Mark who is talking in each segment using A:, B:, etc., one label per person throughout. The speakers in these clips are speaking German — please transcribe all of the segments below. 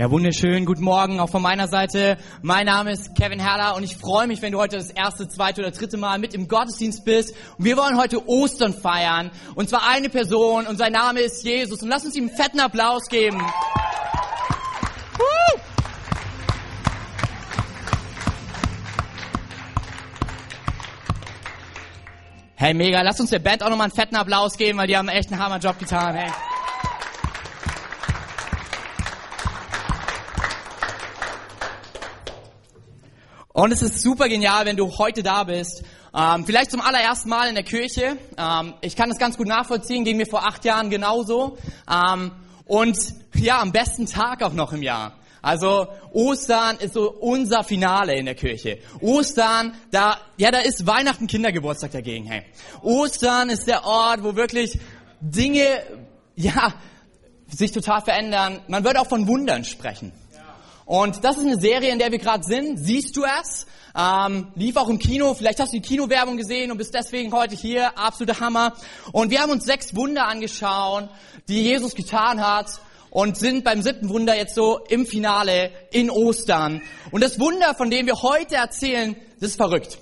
A: Ja, wunderschön. Guten Morgen auch von meiner Seite. Mein Name ist Kevin Herrler und ich freue mich, wenn du heute das erste, zweite oder dritte Mal mit im Gottesdienst bist. Und wir wollen heute Ostern feiern. Und zwar eine Person und sein Name ist Jesus. Und lass uns ihm einen fetten Applaus geben. Hey, mega. Lass uns der Band auch nochmal einen fetten Applaus geben, weil die haben echt einen Hammerjob getan. Hey. Und es ist super genial, wenn du heute da bist. Ähm, vielleicht zum allerersten Mal in der Kirche. Ähm, ich kann das ganz gut nachvollziehen, ging mir vor acht Jahren genauso. Ähm, und ja, am besten Tag auch noch im Jahr. Also Ostern ist so unser Finale in der Kirche. Ostern, da, ja, da ist Weihnachten Kindergeburtstag dagegen. Hey, Ostern ist der Ort, wo wirklich Dinge, ja, sich total verändern. Man wird auch von Wundern sprechen. Und das ist eine Serie, in der wir gerade sind. Siehst du es? Ähm, lief auch im Kino. Vielleicht hast du die Kinowerbung gesehen und bist deswegen heute hier. Absoluter Hammer. Und wir haben uns sechs Wunder angeschaut, die Jesus getan hat und sind beim siebten Wunder jetzt so im Finale in Ostern. Und das Wunder, von dem wir heute erzählen, das ist verrückt.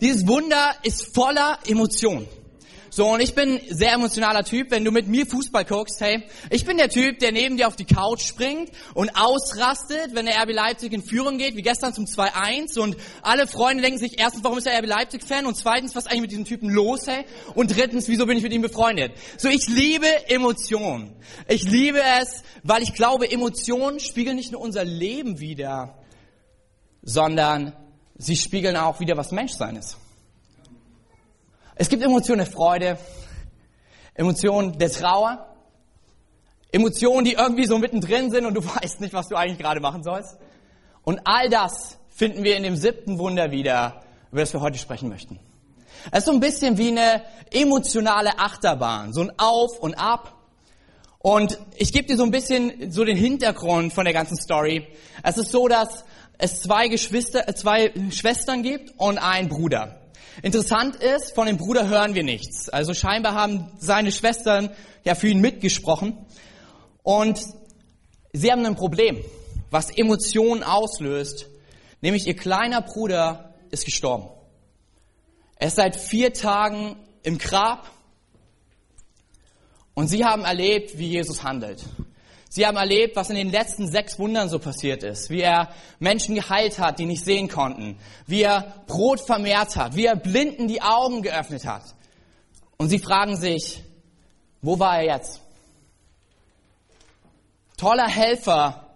A: Dieses Wunder ist voller Emotion. So, und ich bin sehr emotionaler Typ. Wenn du mit mir Fußball guckst, hey, ich bin der Typ, der neben dir auf die Couch springt und ausrastet, wenn der RB Leipzig in Führung geht, wie gestern zum 2-1. Und alle Freunde denken sich, erstens, warum ist der RB Leipzig Fan? Und zweitens, was ist eigentlich mit diesem Typen los, hey? Und drittens, wieso bin ich mit ihm befreundet? So, ich liebe Emotionen. Ich liebe es, weil ich glaube, Emotionen spiegeln nicht nur unser Leben wider, sondern sie spiegeln auch wieder, was Menschsein ist. Es gibt Emotionen der Freude, Emotionen der Trauer, Emotionen, die irgendwie so mittendrin sind und du weißt nicht, was du eigentlich gerade machen sollst. Und all das finden wir in dem siebten Wunder wieder, über das wir heute sprechen möchten. Es ist so ein bisschen wie eine emotionale Achterbahn, so ein Auf und Ab. Und ich gebe dir so ein bisschen so den Hintergrund von der ganzen Story. Es ist so, dass es zwei Geschwister, äh, zwei Schwestern gibt und einen Bruder. Interessant ist, von dem Bruder hören wir nichts. Also scheinbar haben seine Schwestern ja für ihn mitgesprochen. Und sie haben ein Problem, was Emotionen auslöst. Nämlich ihr kleiner Bruder ist gestorben. Er ist seit vier Tagen im Grab. Und sie haben erlebt, wie Jesus handelt. Sie haben erlebt, was in den letzten sechs Wundern so passiert ist. Wie er Menschen geheilt hat, die nicht sehen konnten. Wie er Brot vermehrt hat. Wie er Blinden die Augen geöffnet hat. Und sie fragen sich, wo war er jetzt? Toller Helfer,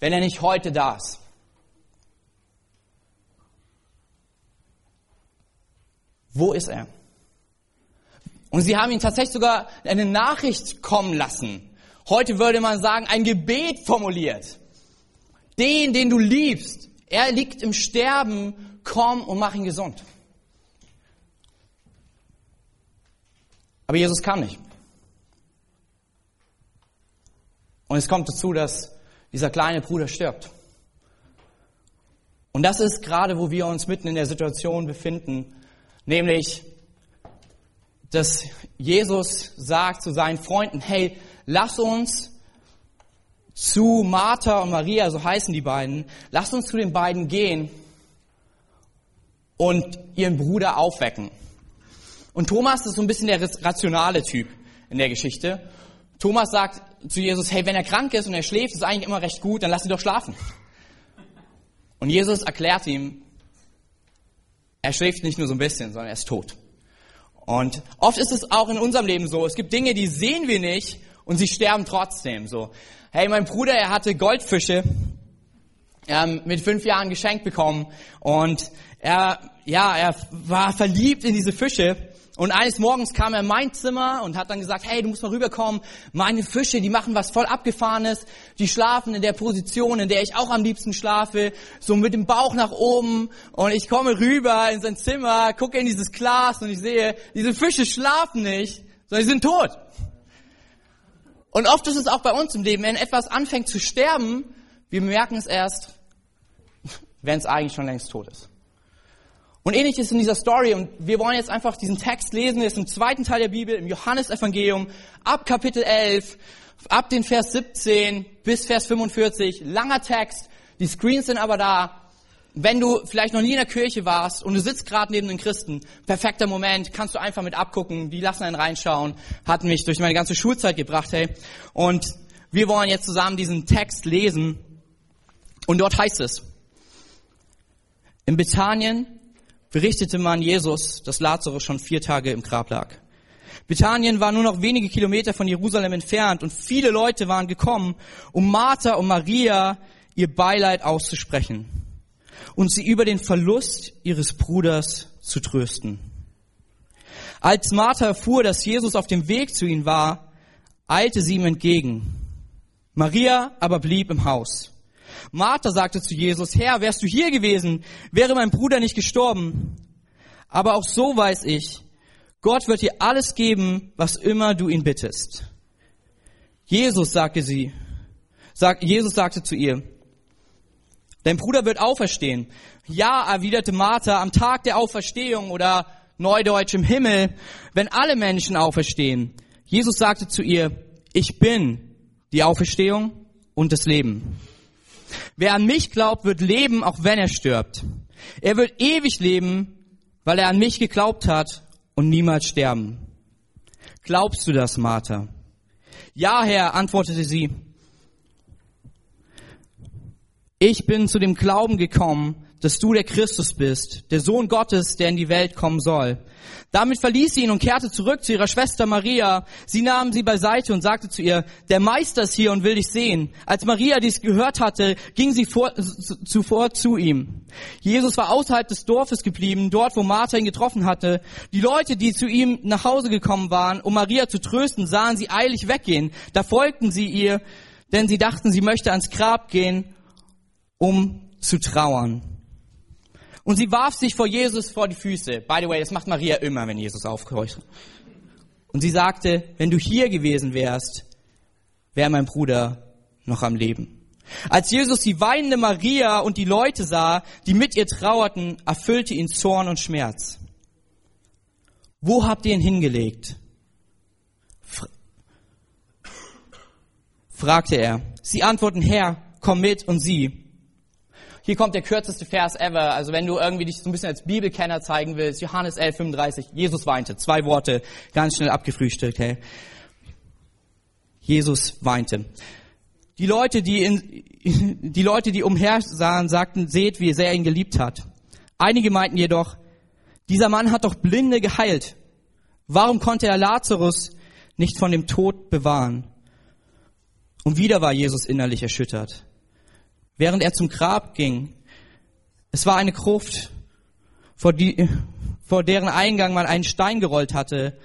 A: wenn er nicht heute da ist. Wo ist er? Und sie haben ihn tatsächlich sogar eine Nachricht kommen lassen Heute würde man sagen, ein Gebet formuliert. Den, den du liebst, er liegt im Sterben, komm und mach ihn gesund. Aber Jesus kam nicht. Und es kommt dazu, dass dieser kleine Bruder stirbt. Und das ist gerade, wo wir uns mitten in der Situation befinden, nämlich, dass Jesus sagt zu seinen Freunden, hey, lass uns zu Martha und Maria, so heißen die beiden, lass uns zu den beiden gehen und ihren Bruder aufwecken. Und Thomas ist so ein bisschen der rationale Typ in der Geschichte. Thomas sagt zu Jesus, hey, wenn er krank ist und er schläft, ist eigentlich immer recht gut, dann lass ihn doch schlafen. Und Jesus erklärt ihm, er schläft nicht nur so ein bisschen, sondern er ist tot. Und oft ist es auch in unserem Leben so. Es gibt Dinge, die sehen wir nicht und sie sterben trotzdem. So, hey, mein Bruder, er hatte Goldfische ähm, mit fünf Jahren geschenkt bekommen und er, ja, er war verliebt in diese Fische. Und eines Morgens kam er in mein Zimmer und hat dann gesagt, hey, du musst mal rüberkommen. Meine Fische, die machen was voll abgefahrenes. Die schlafen in der Position, in der ich auch am liebsten schlafe. So mit dem Bauch nach oben. Und ich komme rüber in sein Zimmer, gucke in dieses Glas und ich sehe, diese Fische schlafen nicht, sondern sie sind tot. Und oft ist es auch bei uns im Leben, wenn etwas anfängt zu sterben, wir merken es erst, wenn es eigentlich schon längst tot ist. Und ähnlich ist in dieser Story, und wir wollen jetzt einfach diesen Text lesen, der ist im zweiten Teil der Bibel, im Johannesevangelium, ab Kapitel 11, ab den Vers 17 bis Vers 45, langer Text, die Screens sind aber da. Wenn du vielleicht noch nie in der Kirche warst und du sitzt gerade neben den Christen, perfekter Moment, kannst du einfach mit abgucken, die lassen einen reinschauen, hat mich durch meine ganze Schulzeit gebracht, hey. Und wir wollen jetzt zusammen diesen Text lesen und dort heißt es, in Bethanien berichtete man Jesus, dass Lazarus schon vier Tage im Grab lag. Bethanien war nur noch wenige Kilometer von Jerusalem entfernt und viele Leute waren gekommen, um Martha und Maria ihr Beileid auszusprechen und sie über den Verlust ihres Bruders zu trösten. Als Martha erfuhr, dass Jesus auf dem Weg zu ihnen war, eilte sie ihm entgegen. Maria aber blieb im Haus. Martha sagte zu Jesus, Herr, wärst du hier gewesen, wäre mein Bruder nicht gestorben. Aber auch so weiß ich, Gott wird dir alles geben, was immer du ihn bittest. Jesus sagte sie, sag, Jesus sagte zu ihr, dein Bruder wird auferstehen. Ja, erwiderte Martha, am Tag der Auferstehung oder Neudeutsch im Himmel, wenn alle Menschen auferstehen. Jesus sagte zu ihr, ich bin die Auferstehung und das Leben. Wer an mich glaubt, wird leben, auch wenn er stirbt. Er wird ewig leben, weil er an mich geglaubt hat und niemals sterben. Glaubst du das, Martha? Ja, Herr, antwortete sie. Ich bin zu dem Glauben gekommen, dass du der Christus bist, der Sohn Gottes, der in die Welt kommen soll. Damit verließ sie ihn und kehrte zurück zu ihrer Schwester Maria. Sie nahm sie beiseite und sagte zu ihr, der Meister ist hier und will dich sehen. Als Maria dies gehört hatte, ging sie vor, zuvor zu ihm. Jesus war außerhalb des Dorfes geblieben, dort wo Martha ihn getroffen hatte. Die Leute, die zu ihm nach Hause gekommen waren, um Maria zu trösten, sahen sie eilig weggehen. Da folgten sie ihr, denn sie dachten, sie möchte ans Grab gehen, um zu trauern. Und sie warf sich vor Jesus vor die Füße. By the way, das macht Maria immer, wenn Jesus aufkreucht. Und sie sagte, wenn du hier gewesen wärst, wäre mein Bruder noch am Leben. Als Jesus die weinende Maria und die Leute sah, die mit ihr trauerten, erfüllte ihn Zorn und Schmerz. Wo habt ihr ihn hingelegt? fragte er. Sie antworten, Herr, komm mit und sieh. Hier kommt der kürzeste Vers ever. Also wenn du irgendwie dich so ein bisschen als Bibelkenner zeigen willst, Johannes 11, 35, Jesus weinte. Zwei Worte, ganz schnell abgefrühstückt. Hey. Jesus weinte. Die Leute, die, in, die Leute, die umhersahen, sagten, seht, wie sehr er ihn geliebt hat. Einige meinten jedoch, dieser Mann hat doch Blinde geheilt. Warum konnte er Lazarus nicht von dem Tod bewahren? Und wieder war Jesus innerlich erschüttert während er zum Grab ging. Es war eine Gruft, vor, die, vor deren Eingang man einen Stein gerollt hatte.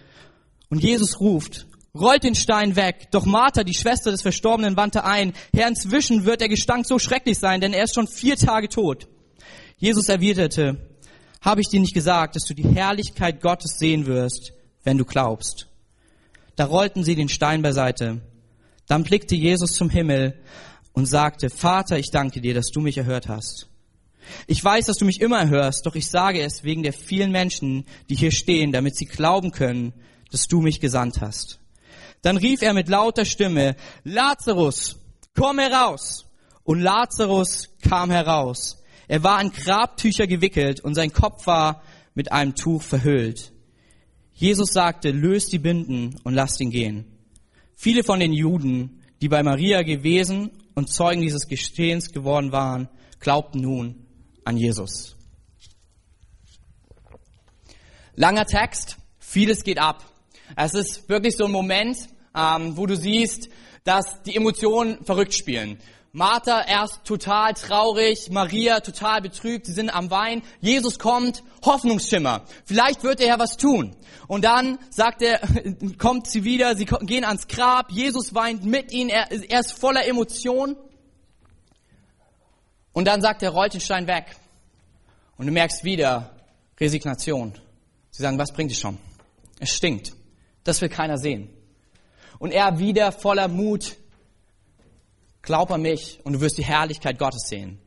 A: Und Jesus ruft, rollt den Stein weg. Doch Martha, die Schwester des Verstorbenen, wandte ein. Herr, inzwischen wird der Gestank so schrecklich sein, denn er ist schon vier Tage tot. Jesus erwiderte, habe ich dir nicht gesagt, dass du die Herrlichkeit Gottes sehen wirst, wenn du glaubst? Da rollten sie den Stein beiseite. Dann blickte Jesus zum Himmel und sagte, Vater, ich danke dir, dass du mich erhört hast. Ich weiß, dass du mich immer hörst, doch ich sage es wegen der vielen Menschen, die hier stehen, damit sie glauben können, dass du mich gesandt hast. Dann rief er mit lauter Stimme, Lazarus, komm heraus! Und Lazarus kam heraus. Er war in Grabtücher gewickelt und sein Kopf war mit einem Tuch verhüllt. Jesus sagte, löst die Binden und lasst ihn gehen. Viele von den Juden, die bei Maria gewesen und Zeugen dieses Gestehens geworden waren, glaubten nun an Jesus. Langer Text, vieles geht ab. Es ist wirklich so ein Moment, ähm, wo du siehst, dass die Emotionen verrückt spielen. Martha erst total traurig, Maria total betrübt, sie sind am Wein. Jesus kommt, Hoffnungsschimmer. Vielleicht wird er ja was tun. Und dann sagt er, kommt sie wieder, sie gehen ans Grab, Jesus weint mit ihnen, er, er ist voller Emotion. Und dann sagt er, rollt den Stein weg. Und du merkst wieder Resignation. Sie sagen, was bringt es schon? Es stinkt. Das will keiner sehen. Und er wieder voller Mut, glaub an mich und du wirst die Herrlichkeit Gottes sehen.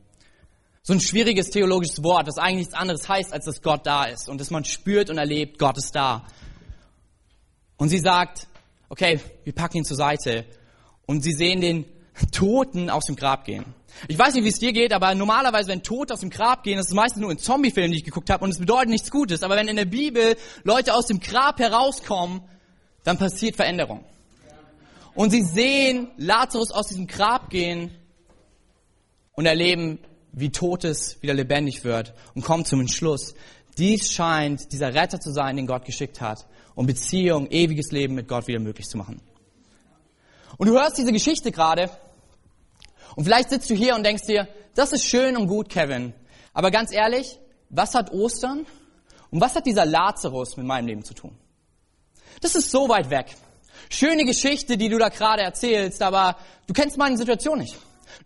A: So ein schwieriges theologisches Wort, das eigentlich nichts anderes heißt, als dass Gott da ist und dass man spürt und erlebt, Gott ist da. Und sie sagt, okay, wir packen ihn zur Seite und sie sehen den Toten aus dem Grab gehen. Ich weiß nicht, wie es dir geht, aber normalerweise, wenn Tote aus dem Grab gehen, das ist meistens nur in Zombiefilmen, die ich geguckt habe, und es bedeutet nichts Gutes. Aber wenn in der Bibel Leute aus dem Grab herauskommen, dann passiert Veränderung. Und sie sehen Lazarus aus diesem Grab gehen und erleben, wie Totes wieder lebendig wird und kommen zum Entschluss, dies scheint dieser Retter zu sein, den Gott geschickt hat, um Beziehung, ewiges Leben mit Gott wieder möglich zu machen. Und du hörst diese Geschichte gerade und vielleicht sitzt du hier und denkst dir, das ist schön und gut, Kevin. Aber ganz ehrlich, was hat Ostern und was hat dieser Lazarus mit meinem Leben zu tun? Das ist so weit weg. Schöne Geschichte, die du da gerade erzählst, aber du kennst meine Situation nicht.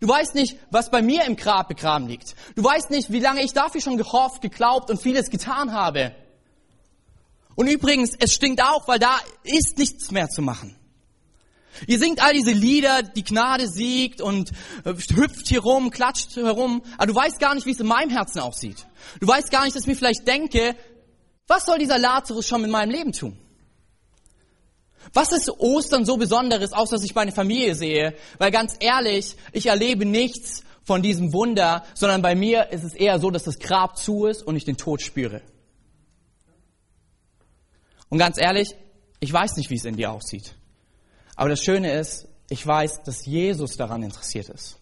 A: Du weißt nicht, was bei mir im Grab begraben liegt. Du weißt nicht, wie lange ich dafür schon gehofft, geglaubt und vieles getan habe. Und übrigens, es stinkt auch, weil da ist nichts mehr zu machen. Ihr singt all diese Lieder, die Gnade siegt und äh, hüpft hier rum, klatscht herum, aber du weißt gar nicht, wie es in meinem Herzen aussieht. Du weißt gar nicht, dass ich mir vielleicht denke, was soll dieser Lazarus schon mit meinem Leben tun? Was ist Ostern so Besonderes, außer dass ich meine Familie sehe? Weil ganz ehrlich, ich erlebe nichts von diesem Wunder, sondern bei mir ist es eher so, dass das Grab zu ist und ich den Tod spüre. Und ganz ehrlich, ich weiß nicht, wie es in dir aussieht. Aber das Schöne ist, ich weiß, dass Jesus daran interessiert ist.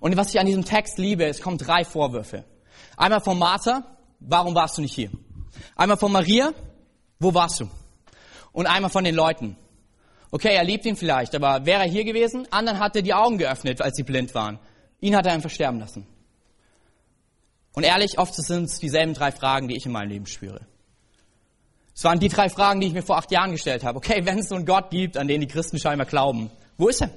A: Und was ich an diesem Text liebe, es kommen drei Vorwürfe. Einmal von Martha, warum warst du nicht hier? Einmal von Maria, wo warst du? Und einmal von den Leuten. Okay, er liebt ihn vielleicht, aber wäre er hier gewesen? Anderen hat er die Augen geöffnet, als sie blind waren. Ihn hat er einfach sterben lassen. Und ehrlich, oft sind es dieselben drei Fragen, die ich in meinem Leben spüre. Es waren die drei Fragen, die ich mir vor acht Jahren gestellt habe. Okay, wenn es so einen Gott gibt, an den die Christen scheinbar glauben, wo ist er?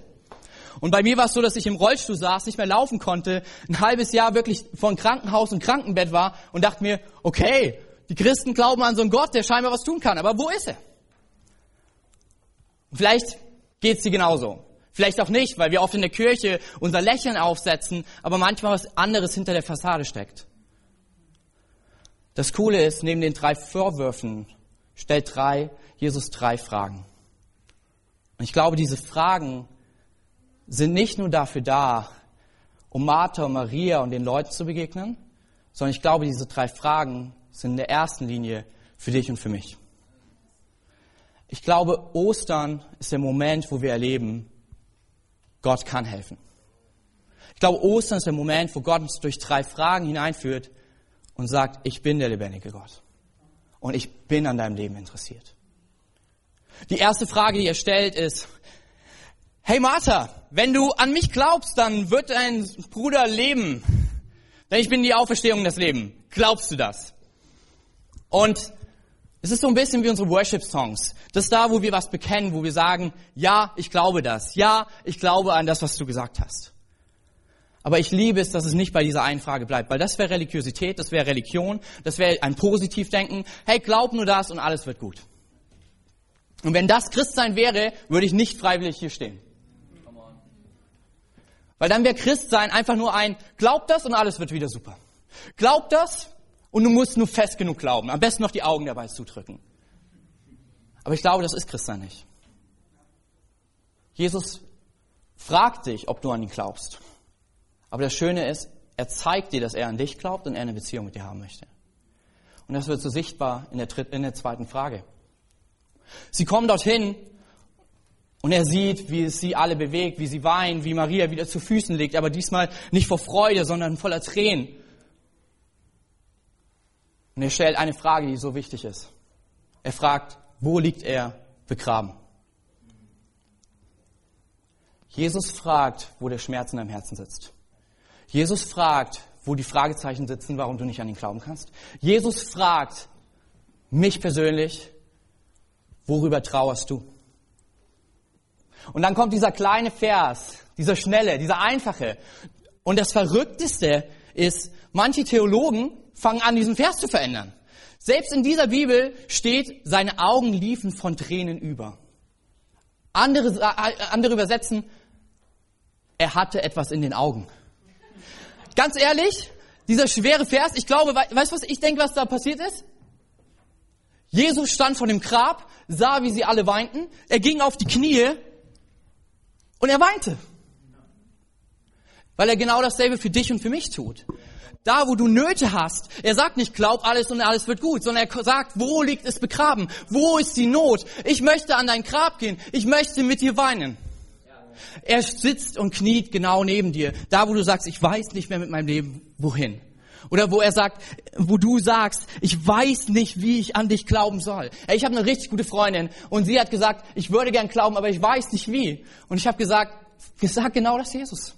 A: Und bei mir war es so, dass ich im Rollstuhl saß, nicht mehr laufen konnte, ein halbes Jahr wirklich von Krankenhaus und Krankenbett war und dachte mir, okay, die Christen glauben an so einen Gott, der scheinbar was tun kann, aber wo ist er? Und vielleicht geht's dir genauso. Vielleicht auch nicht, weil wir oft in der Kirche unser Lächeln aufsetzen, aber manchmal was anderes hinter der Fassade steckt. Das Coole ist, neben den drei Vorwürfen stellt drei, Jesus drei Fragen. Und ich glaube, diese Fragen sind nicht nur dafür da, um Martha und Maria und den Leuten zu begegnen, sondern ich glaube, diese drei Fragen sind in der ersten Linie für dich und für mich. Ich glaube, Ostern ist der Moment, wo wir erleben, Gott kann helfen. Ich glaube, Ostern ist der Moment, wo Gott uns durch drei Fragen hineinführt und sagt, ich bin der lebendige Gott und ich bin an deinem Leben interessiert. Die erste Frage, die er stellt, ist, hey Martha, wenn du an mich glaubst, dann wird dein Bruder leben. Denn ich bin die Auferstehung des Lebens. Glaubst du das? Und es ist so ein bisschen wie unsere Worship-Songs. Das ist da, wo wir was bekennen, wo wir sagen, ja, ich glaube das. Ja, ich glaube an das, was du gesagt hast. Aber ich liebe es, dass es nicht bei dieser einen Frage bleibt, weil das wäre Religiosität, das wäre Religion, das wäre ein Positivdenken. Hey, glaub nur das und alles wird gut. Und wenn das Christsein wäre, würde ich nicht freiwillig hier stehen. Weil dann wäre Christsein einfach nur ein, glaub das und alles wird wieder super. Glaub das und du musst nur fest genug glauben. Am besten noch die Augen dabei zudrücken. Aber ich glaube, das ist Christsein nicht. Jesus fragt dich, ob du an ihn glaubst. Aber das Schöne ist, er zeigt dir, dass er an dich glaubt und er eine Beziehung mit dir haben möchte. Und das wird so sichtbar in der, in der zweiten Frage. Sie kommen dorthin und er sieht, wie es sie alle bewegt, wie sie weinen, wie Maria wieder zu Füßen liegt, aber diesmal nicht vor Freude, sondern voller Tränen. Und er stellt eine Frage, die so wichtig ist. Er fragt, wo liegt er begraben? Jesus fragt, wo der Schmerz in deinem Herzen sitzt. Jesus fragt, wo die Fragezeichen sitzen, warum du nicht an ihn glauben kannst. Jesus fragt mich persönlich, worüber trauerst du? Und dann kommt dieser kleine Vers, dieser schnelle, dieser einfache. Und das Verrückteste ist, manche Theologen fangen an, diesen Vers zu verändern. Selbst in dieser Bibel steht, seine Augen liefen von Tränen über. Andere, äh, andere übersetzen, er hatte etwas in den Augen. Ganz ehrlich, dieser schwere Vers, ich glaube, weißt du was, ich denke, was da passiert ist? Jesus stand vor dem Grab, sah, wie sie alle weinten, er ging auf die Knie Und er weinte. Weil er genau dasselbe für dich und für mich tut. Da, wo du Nöte hast, er sagt nicht, glaub alles und alles wird gut, sondern er sagt, wo liegt es begraben? Wo ist die Not? Ich möchte an dein Grab gehen. Ich möchte mit dir weinen. Er sitzt und kniet genau neben dir. Da, wo du sagst, ich weiß nicht mehr mit meinem Leben, wohin. Oder wo er sagt, wo du sagst, ich weiß nicht, wie ich an dich glauben soll. Ich habe eine richtig gute Freundin und sie hat gesagt, ich würde gern glauben, aber ich weiß nicht wie. Und ich habe gesagt, gesagt genau das Jesus.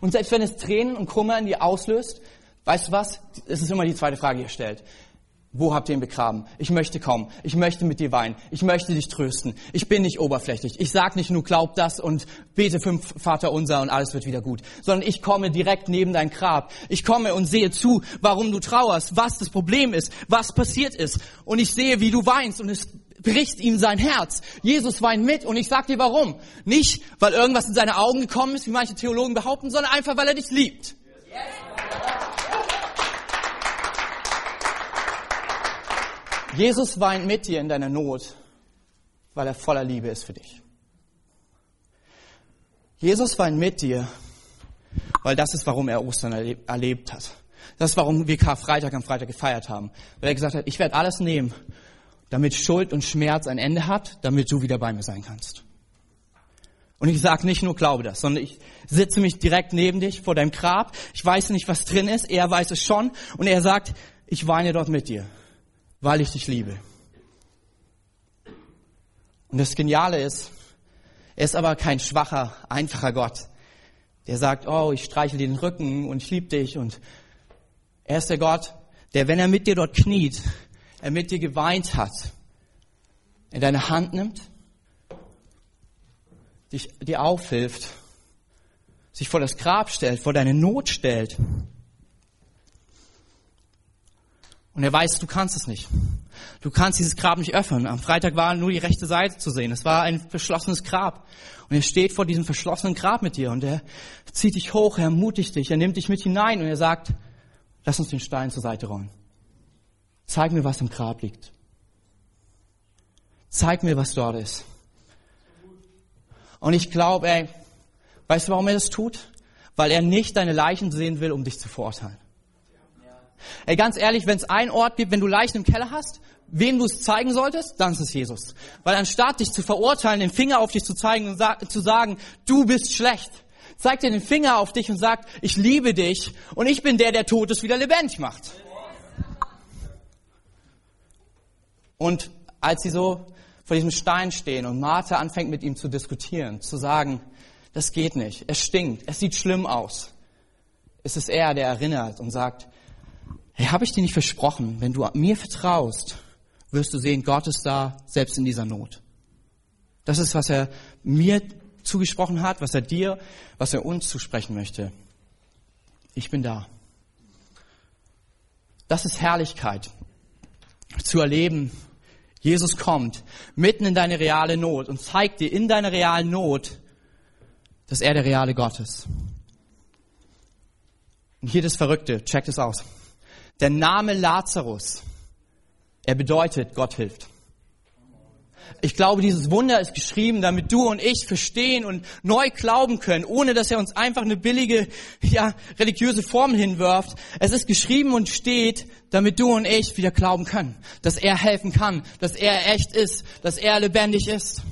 A: Und selbst wenn es Tränen und Kummer in dir auslöst, weißt du was? Es ist immer die zweite Frage, die ihr stellt. Wo habt ihr ihn begraben? Ich möchte kommen. Ich möchte mit dir weinen. Ich möchte dich trösten. Ich bin nicht oberflächlich. Ich sag nicht nur, glaub das und bete fünf Vater unser und alles wird wieder gut. Sondern ich komme direkt neben dein Grab. Ich komme und sehe zu, warum du trauerst, was das Problem ist, was passiert ist. Und ich sehe, wie du weinst und es bricht ihm sein Herz. Jesus weint mit und ich sag dir warum. Nicht, weil irgendwas in seine Augen gekommen ist, wie manche Theologen behaupten, sondern einfach, weil er dich liebt. Jesus weint mit dir in deiner Not, weil er voller Liebe ist für dich. Jesus weint mit dir, weil das ist, warum er Ostern erlebt hat. Das ist, warum wir Karfreitag am Freitag gefeiert haben. Weil er gesagt hat, ich werde alles nehmen, damit Schuld und Schmerz ein Ende hat, damit du wieder bei mir sein kannst. Und ich sage nicht nur, glaube das, sondern ich sitze mich direkt neben dich vor deinem Grab. Ich weiß nicht, was drin ist. Er weiß es schon. Und er sagt, ich weine dort mit dir weil ich dich liebe. Und das Geniale ist, er ist aber kein schwacher, einfacher Gott, der sagt, oh, ich streichel dir den Rücken und ich liebe dich. Und er ist der Gott, der, wenn er mit dir dort kniet, er mit dir geweint hat, in deine Hand nimmt, dich, dir aufhilft, sich vor das Grab stellt, vor deine Not stellt Und er weiß, du kannst es nicht. Du kannst dieses Grab nicht öffnen. Am Freitag war nur die rechte Seite zu sehen. Es war ein verschlossenes Grab. Und er steht vor diesem verschlossenen Grab mit dir und er zieht dich hoch, er ermutigt dich, er nimmt dich mit hinein und er sagt, lass uns den Stein zur Seite rollen. Zeig mir, was im Grab liegt. Zeig mir, was dort ist. Und ich glaube, ey, weißt du, warum er das tut? Weil er nicht deine Leichen sehen will, um dich zu verurteilen. Ey, ganz ehrlich, wenn es einen Ort gibt, wenn du Leichen im Keller hast, wem du es zeigen solltest, dann ist es Jesus. Weil anstatt dich zu verurteilen, den Finger auf dich zu zeigen und zu sagen, du bist schlecht, zeigt dir den Finger auf dich und sagt, ich liebe dich und ich bin der, der Totes wieder lebendig macht. Und als sie so vor diesem Stein stehen und Martha anfängt mit ihm zu diskutieren, zu sagen, das geht nicht, es stinkt, es sieht schlimm aus, ist es er, der erinnert und sagt, Hey, habe ich dir nicht versprochen, wenn du mir vertraust, wirst du sehen, Gott ist da, selbst in dieser Not. Das ist, was er mir zugesprochen hat, was er dir, was er uns zusprechen möchte. Ich bin da. Das ist Herrlichkeit. Zu erleben, Jesus kommt mitten in deine reale Not und zeigt dir in deiner realen Not, dass er der reale Gott ist. Und hier das Verrückte, checkt es aus. Der Name Lazarus, er bedeutet, Gott hilft. Ich glaube, dieses Wunder ist geschrieben, damit du und ich verstehen und neu glauben können, ohne dass er uns einfach eine billige, ja, religiöse Formel hinwirft. Es ist geschrieben und steht, damit du und ich wieder glauben können, dass er helfen kann, dass er echt ist, dass er lebendig ist.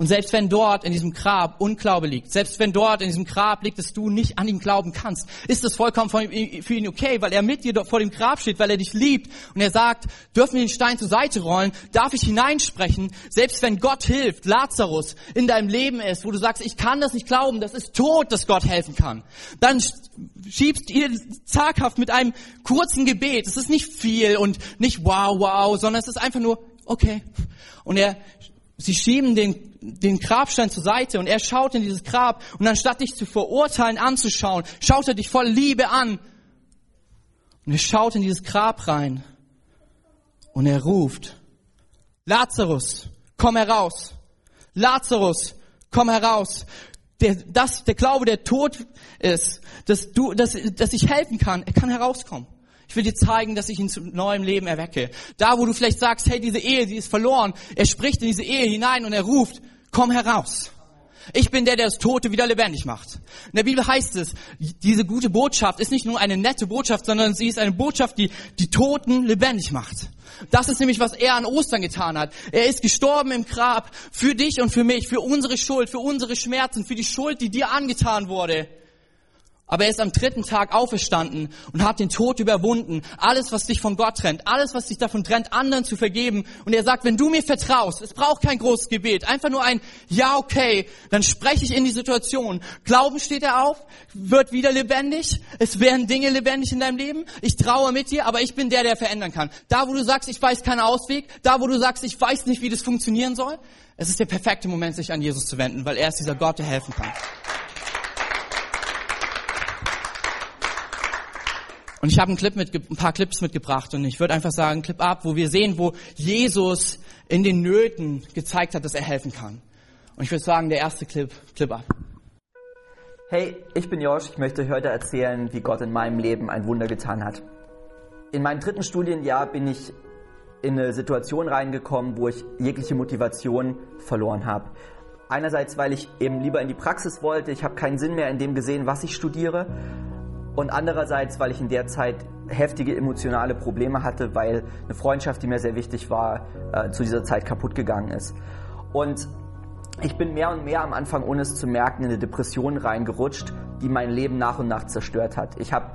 A: Und selbst wenn dort in diesem Grab Unglaube liegt, selbst wenn dort in diesem Grab liegt, dass du nicht an ihn glauben kannst, ist das vollkommen für ihn okay, weil er mit dir vor dem Grab steht, weil er dich liebt. Und er sagt, dürfen wir den Stein zur Seite rollen, darf ich hineinsprechen, selbst wenn Gott hilft, Lazarus in deinem Leben ist, wo du sagst, ich kann das nicht glauben, das ist tot, dass Gott helfen kann, dann schiebst ihr zaghaft mit einem kurzen Gebet, es ist nicht viel und nicht wow, wow, sondern es ist einfach nur okay. Und er Sie schieben den, den Grabstein zur Seite und er schaut in dieses Grab und anstatt dich zu verurteilen, anzuschauen, schaut er dich voll Liebe an. Und er schaut in dieses Grab rein und er ruft, Lazarus, komm heraus. Lazarus, komm heraus. Der, das, der Glaube, der tot ist, dass du, dass, dass ich helfen kann, er kann herauskommen. Ich will dir zeigen, dass ich ihn zu neuem Leben erwecke. Da, wo du vielleicht sagst, hey, diese Ehe, sie ist verloren. Er spricht in diese Ehe hinein und er ruft, komm heraus. Ich bin der, der das Tote wieder lebendig macht. In der Bibel heißt es, diese gute Botschaft ist nicht nur eine nette Botschaft, sondern sie ist eine Botschaft, die die Toten lebendig macht. Das ist nämlich, was er an Ostern getan hat. Er ist gestorben im Grab für dich und für mich, für unsere Schuld, für unsere Schmerzen, für die Schuld, die dir angetan wurde. Aber er ist am dritten Tag auferstanden und hat den Tod überwunden. Alles, was dich von Gott trennt, alles, was dich davon trennt, anderen zu vergeben. Und er sagt, wenn du mir vertraust, es braucht kein großes Gebet, einfach nur ein Ja, okay, dann spreche ich in die Situation. Glauben steht er auf, wird wieder lebendig. Es werden Dinge lebendig in deinem Leben. Ich traue mit dir, aber ich bin der, der verändern kann. Da, wo du sagst, ich weiß keinen Ausweg, da, wo du sagst, ich weiß nicht, wie das funktionieren soll, es ist der perfekte Moment, sich an Jesus zu wenden, weil er ist dieser Gott, der helfen kann. Und ich habe ein, paar Clips mitgebracht und ich würde einfach sagen, Clip ab, wo wir sehen, wo Jesus in den Nöten gezeigt hat, dass er helfen kann. Und ich würde sagen, der erste Clip, Clip ab.
B: Hey, ich bin Josh. Ich möchte heute erzählen, wie Gott in meinem Leben ein Wunder getan hat. In meinem dritten Studienjahr bin ich in eine Situation reingekommen, wo ich jegliche Motivation verloren habe. Einerseits, weil ich eben lieber in die Praxis wollte. Ich habe keinen Sinn mehr in dem gesehen, was ich studiere und andererseits, weil ich in der Zeit heftige emotionale Probleme hatte, weil eine Freundschaft, die mir sehr wichtig war, äh, zu dieser Zeit kaputt gegangen ist. Und ich bin mehr und mehr am Anfang, ohne es zu merken, in eine Depression reingerutscht, die mein Leben nach und nach zerstört hat. Ich habe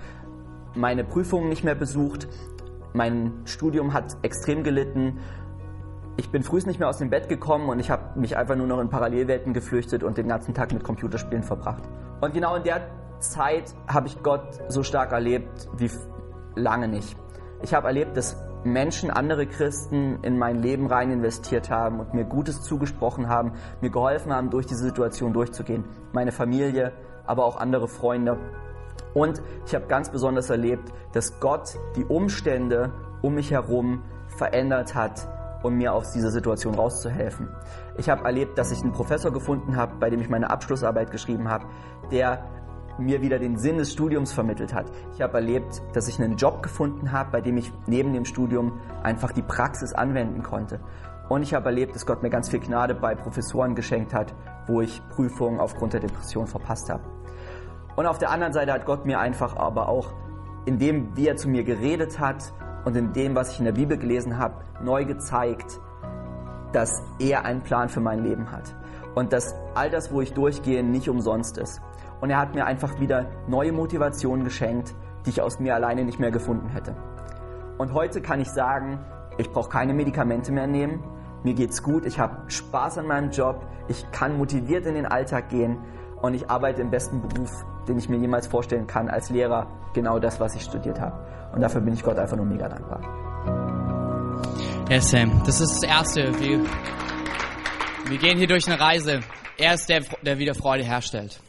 B: meine Prüfungen nicht mehr besucht, mein Studium hat extrem gelitten. Ich bin frühst nicht mehr aus dem Bett gekommen und ich habe mich einfach nur noch in Parallelwelten geflüchtet und den ganzen Tag mit Computerspielen verbracht. Und genau in der Zeit habe ich Gott so stark erlebt wie lange nicht. Ich habe erlebt, dass Menschen, andere Christen in mein Leben rein investiert haben und mir Gutes zugesprochen haben, mir geholfen haben, durch diese Situation durchzugehen. Meine Familie, aber auch andere Freunde. Und ich habe ganz besonders erlebt, dass Gott die Umstände um mich herum verändert hat, um mir aus dieser Situation rauszuhelfen. Ich habe erlebt, dass ich einen Professor gefunden habe, bei dem ich meine Abschlussarbeit geschrieben habe, der mir wieder den Sinn des Studiums vermittelt hat. Ich habe erlebt, dass ich einen Job gefunden habe, bei dem ich neben dem Studium einfach die Praxis anwenden konnte. Und ich habe erlebt, dass Gott mir ganz viel Gnade bei Professoren geschenkt hat, wo ich Prüfungen aufgrund der Depression verpasst habe. Und auf der anderen Seite hat Gott mir einfach aber auch in dem, wie er zu mir geredet hat und in dem, was ich in der Bibel gelesen habe, neu gezeigt, dass er einen Plan für mein Leben hat. Und dass all das, wo ich durchgehe, nicht umsonst ist und er hat mir einfach wieder neue Motivationen geschenkt, die ich aus mir alleine nicht mehr gefunden hätte. Und heute kann ich sagen, ich brauche keine Medikamente mehr nehmen, mir geht's gut, ich habe Spaß an meinem Job, ich kann motiviert in den Alltag gehen und ich arbeite im besten Beruf, den ich mir jemals vorstellen kann, als Lehrer, genau das, was ich studiert habe. Und dafür bin ich Gott einfach nur mega dankbar.
A: Ja, Sam, das ist das Erste. Wir, wir gehen hier durch eine Reise. Er ist der, der wieder Freude herstellt.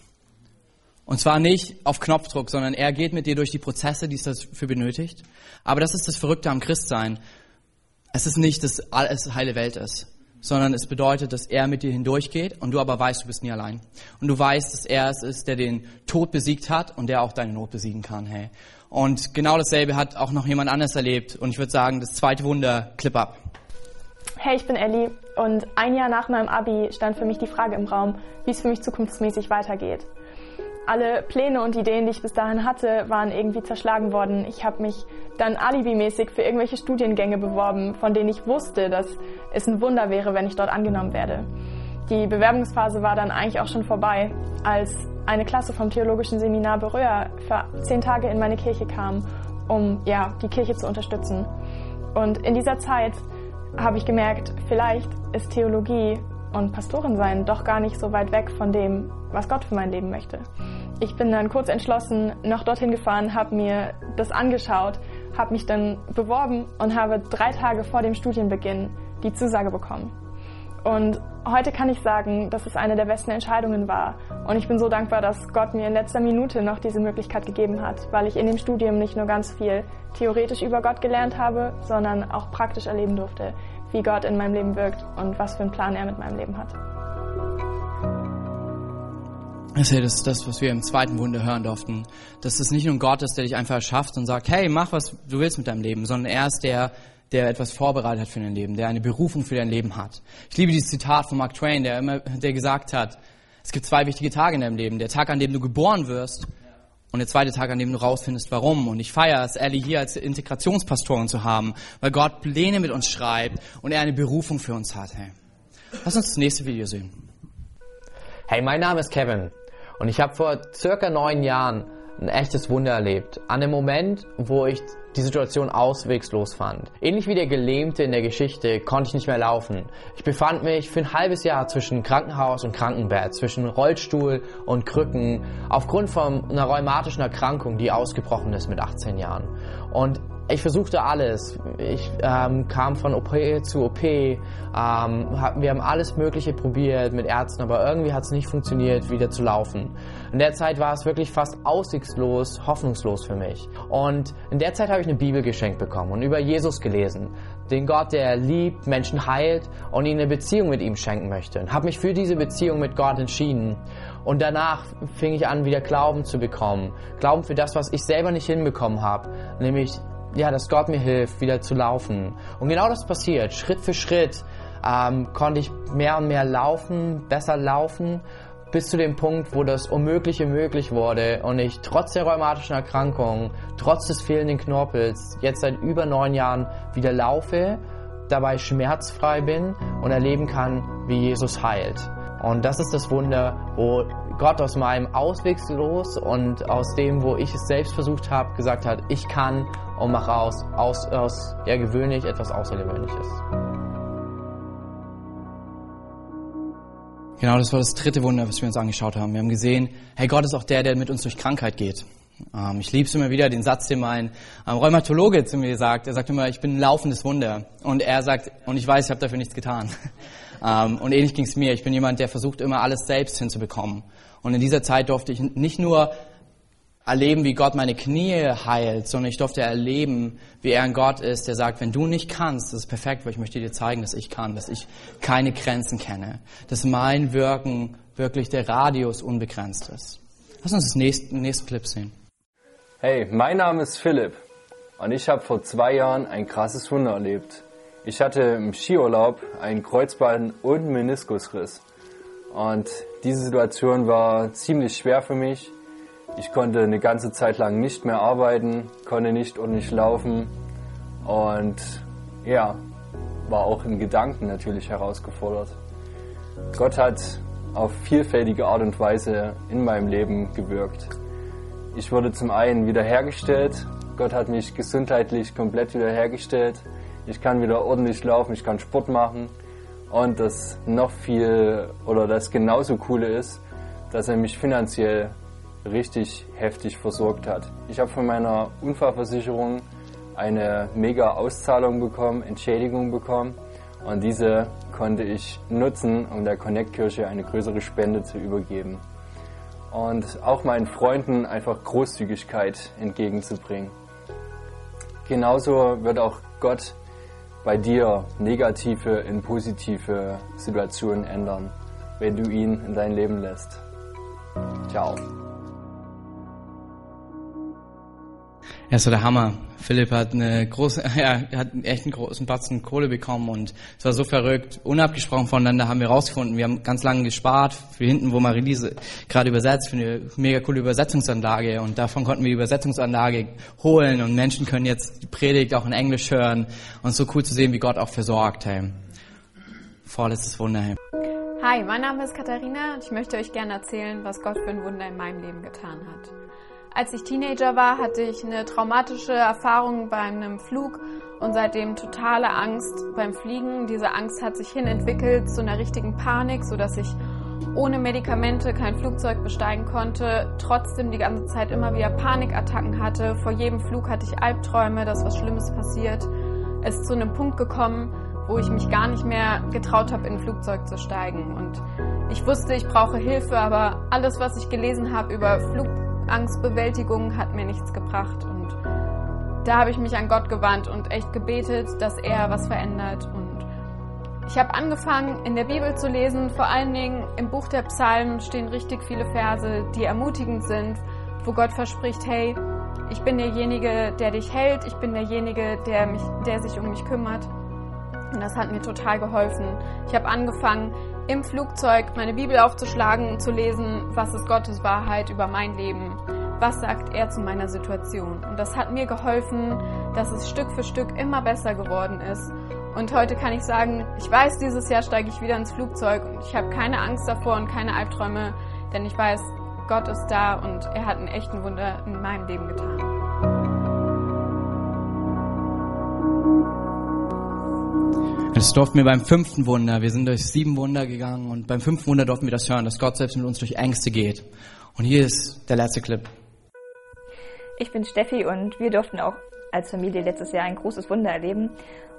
A: Und zwar nicht auf Knopfdruck, sondern er geht mit dir durch die Prozesse, die es dafür benötigt. Aber das ist das Verrückte am Christsein. Es ist nicht, dass alles heile Welt ist, sondern es bedeutet, dass er mit dir hindurchgeht und du aber weißt, du bist nie allein. Und du weißt, dass er es ist, der den Tod besiegt hat und der auch deine Not besiegen kann. Hey. Und genau dasselbe hat auch noch jemand anders erlebt. Und ich würde sagen, das zweite Wunder, Clip up.
C: Hey, ich bin Ellie und ein Jahr nach meinem Abi stand für mich die Frage im Raum, wie es für mich zukunftsmäßig weitergeht alle Pläne und Ideen, die ich bis dahin hatte, waren irgendwie zerschlagen worden. Ich habe mich dann alibimäßig für irgendwelche Studiengänge beworben, von denen ich wusste, dass es ein Wunder wäre, wenn ich dort angenommen werde. Die Bewerbungsphase war dann eigentlich auch schon vorbei, als eine Klasse vom theologischen Seminar Berühr für zehn Tage in meine Kirche kam, um ja die Kirche zu unterstützen. Und in dieser Zeit habe ich gemerkt, vielleicht ist Theologie und Pastorin sein doch gar nicht so weit weg von dem, was Gott für mein Leben möchte. Ich bin dann kurz entschlossen noch dorthin gefahren, habe mir das angeschaut, habe mich dann beworben und habe drei Tage vor dem Studienbeginn die Zusage bekommen. Und heute kann ich sagen, dass es eine der besten Entscheidungen war. Und ich bin so dankbar, dass Gott mir in letzter Minute noch diese Möglichkeit gegeben hat, weil ich in dem Studium nicht nur ganz viel theoretisch über Gott gelernt habe, sondern auch praktisch erleben durfte, wie Gott in meinem Leben wirkt und was für einen Plan er mit meinem Leben hat.
A: Das ist das, was wir im zweiten Wunder hören durften. Dass es nicht nur ein Gott ist, der dich einfach erschafft und sagt, hey, mach was du willst mit deinem Leben, sondern er ist der, der etwas vorbereitet hat für dein Leben, der eine Berufung für dein Leben hat. Ich liebe dieses Zitat von Mark Twain, der immer, der gesagt hat, Es gibt zwei wichtige Tage in deinem Leben. Der Tag, an dem du geboren wirst und der zweite Tag, an dem du rausfindest, warum. Und ich feiere es, Ellie hier als Integrationspastorin zu haben, weil Gott Pläne mit uns schreibt und er eine Berufung für uns hat. Hey. Lass uns das nächste Video sehen.
D: Hey, mein Name ist Kevin und ich habe vor circa neun Jahren ein echtes Wunder erlebt. An dem Moment, wo ich die Situation auswegslos fand. Ähnlich wie der Gelähmte in der Geschichte konnte ich nicht mehr laufen. Ich befand mich für ein halbes Jahr zwischen Krankenhaus und Krankenbett, zwischen Rollstuhl und Krücken, aufgrund von einer rheumatischen Erkrankung, die ausgebrochen ist mit 18 Jahren. Und ich versuchte alles. Ich ähm, kam von OP zu OP. Ähm, hab, wir haben alles Mögliche probiert mit Ärzten, aber irgendwie hat es nicht funktioniert, wieder zu laufen. In der Zeit war es wirklich fast aussichtslos, hoffnungslos für mich. Und in der Zeit habe ich eine Bibel geschenkt bekommen und über Jesus gelesen. Den Gott, der liebt, Menschen heilt und ihnen eine Beziehung mit ihm schenken möchte. Und habe mich für diese Beziehung mit Gott entschieden. Und danach fing ich an, wieder Glauben zu bekommen. Glauben für das, was ich selber nicht hinbekommen habe. Nämlich ja, dass Gott mir hilft, wieder zu laufen. Und genau das passiert. Schritt für Schritt ähm, konnte ich mehr und mehr laufen, besser laufen, bis zu dem Punkt, wo das Unmögliche möglich wurde und ich trotz der rheumatischen Erkrankung, trotz des fehlenden Knorpels, jetzt seit über neun Jahren wieder laufe, dabei schmerzfrei bin und erleben kann, wie Jesus heilt. Und das ist das Wunder, wo Gott aus meinem Auswegslos und aus dem, wo ich es selbst versucht habe, gesagt hat, ich kann und mache aus, aus, aus ja, gewöhnlich etwas Außergewöhnliches.
A: Genau, das war das dritte Wunder, was wir uns angeschaut haben. Wir haben gesehen, hey, Gott ist auch der, der mit uns durch Krankheit geht. Ähm, ich liebe es immer wieder, den Satz, den mein ähm, Rheumatologe zu mir sagt. Er sagt immer, ich bin ein laufendes Wunder. Und er sagt, und ich weiß, ich habe dafür nichts getan. Ähm, und ähnlich ging es mir. Ich bin jemand, der versucht immer alles selbst hinzubekommen. Und in dieser Zeit durfte ich nicht nur erleben, wie Gott meine Knie heilt, sondern ich durfte erleben, wie er ein Gott ist, der sagt, wenn du nicht kannst, das ist perfekt, weil ich möchte dir zeigen, dass ich kann, dass ich keine Grenzen kenne, dass mein Wirken wirklich der Radius unbegrenzt ist. Lass uns das nächste, den nächsten Clip sehen.
E: Hey, mein Name ist Philipp und ich habe vor zwei Jahren ein krasses Wunder erlebt. Ich hatte im Skiurlaub einen Kreuzband- und Meniskusriss. Und diese Situation war ziemlich schwer für mich. Ich konnte eine ganze Zeit lang nicht mehr arbeiten, konnte nicht ordentlich laufen und ja, war auch in Gedanken natürlich herausgefordert. Gott hat auf vielfältige Art und Weise in meinem Leben gewirkt. Ich wurde zum einen wiederhergestellt. Gott hat mich gesundheitlich komplett wiederhergestellt. Ich kann wieder ordentlich laufen, ich kann Sport machen. Und das noch viel oder das genauso coole ist, dass er mich finanziell richtig heftig versorgt hat. Ich habe von meiner Unfallversicherung eine mega Auszahlung bekommen, Entschädigung bekommen und diese konnte ich nutzen, um der Connect-Kirche eine größere Spende zu übergeben und auch meinen Freunden einfach Großzügigkeit entgegenzubringen. Genauso wird auch Gott bei dir negative in positive Situationen ändern, wenn du ihn in dein Leben lässt. Ciao.
A: Ja, so der Hammer. Philipp hat eine große, ja, hat echt einen großen Batzen Kohle bekommen und es war so verrückt. Unabgesprochen voneinander haben wir rausgefunden. Wir haben ganz lange gespart für hinten, wo Marie-Lise gerade übersetzt, für eine mega coole Übersetzungsanlage und davon konnten wir die Übersetzungsanlage holen und Menschen können jetzt die Predigt auch in Englisch hören und so cool zu sehen, wie Gott auch versorgt, hey. Vorletztes Wunder, hey.
F: Hi, mein Name ist Katharina und ich möchte euch gerne erzählen, was Gott für ein Wunder in meinem Leben getan hat. Als ich Teenager war, hatte ich eine traumatische Erfahrung bei einem Flug und seitdem totale Angst beim Fliegen. Diese Angst hat sich hin entwickelt zu einer richtigen Panik, sodass ich ohne Medikamente kein Flugzeug besteigen konnte, trotzdem die ganze Zeit immer wieder Panikattacken hatte. Vor jedem Flug hatte ich Albträume, dass was Schlimmes passiert. Es ist zu einem Punkt gekommen, wo ich mich gar nicht mehr getraut habe, in ein Flugzeug zu steigen. Und ich wusste, ich brauche Hilfe, aber alles, was ich gelesen habe über Flug Angstbewältigung hat mir nichts gebracht. Und da habe ich mich an Gott gewandt und echt gebetet, dass er was verändert. Und ich habe angefangen, in der Bibel zu lesen. Vor allen Dingen im Buch der Psalmen stehen richtig viele Verse, die ermutigend sind, wo Gott verspricht, hey, ich bin derjenige, der dich hält, ich bin derjenige, der, mich, der sich um mich kümmert. Und das hat mir total geholfen. Ich habe angefangen, im Flugzeug meine Bibel aufzuschlagen und zu lesen, was ist Gottes Wahrheit über mein Leben, was sagt er zu meiner Situation. Und das hat mir geholfen, dass es Stück für Stück immer besser geworden ist. Und heute kann ich sagen, ich weiß, dieses Jahr steige ich wieder ins Flugzeug und ich habe keine Angst davor und keine Albträume, denn ich weiß, Gott ist da und er hat einen echten Wunder in meinem Leben getan.
A: Das durften wir beim fünften Wunder. Wir sind durch sieben Wunder gegangen und beim fünften Wunder durften wir das hören, dass Gott selbst mit uns durch Ängste geht. Und hier ist der letzte Clip.
G: Ich bin Steffi und wir durften auch als Familie letztes Jahr ein großes Wunder erleben.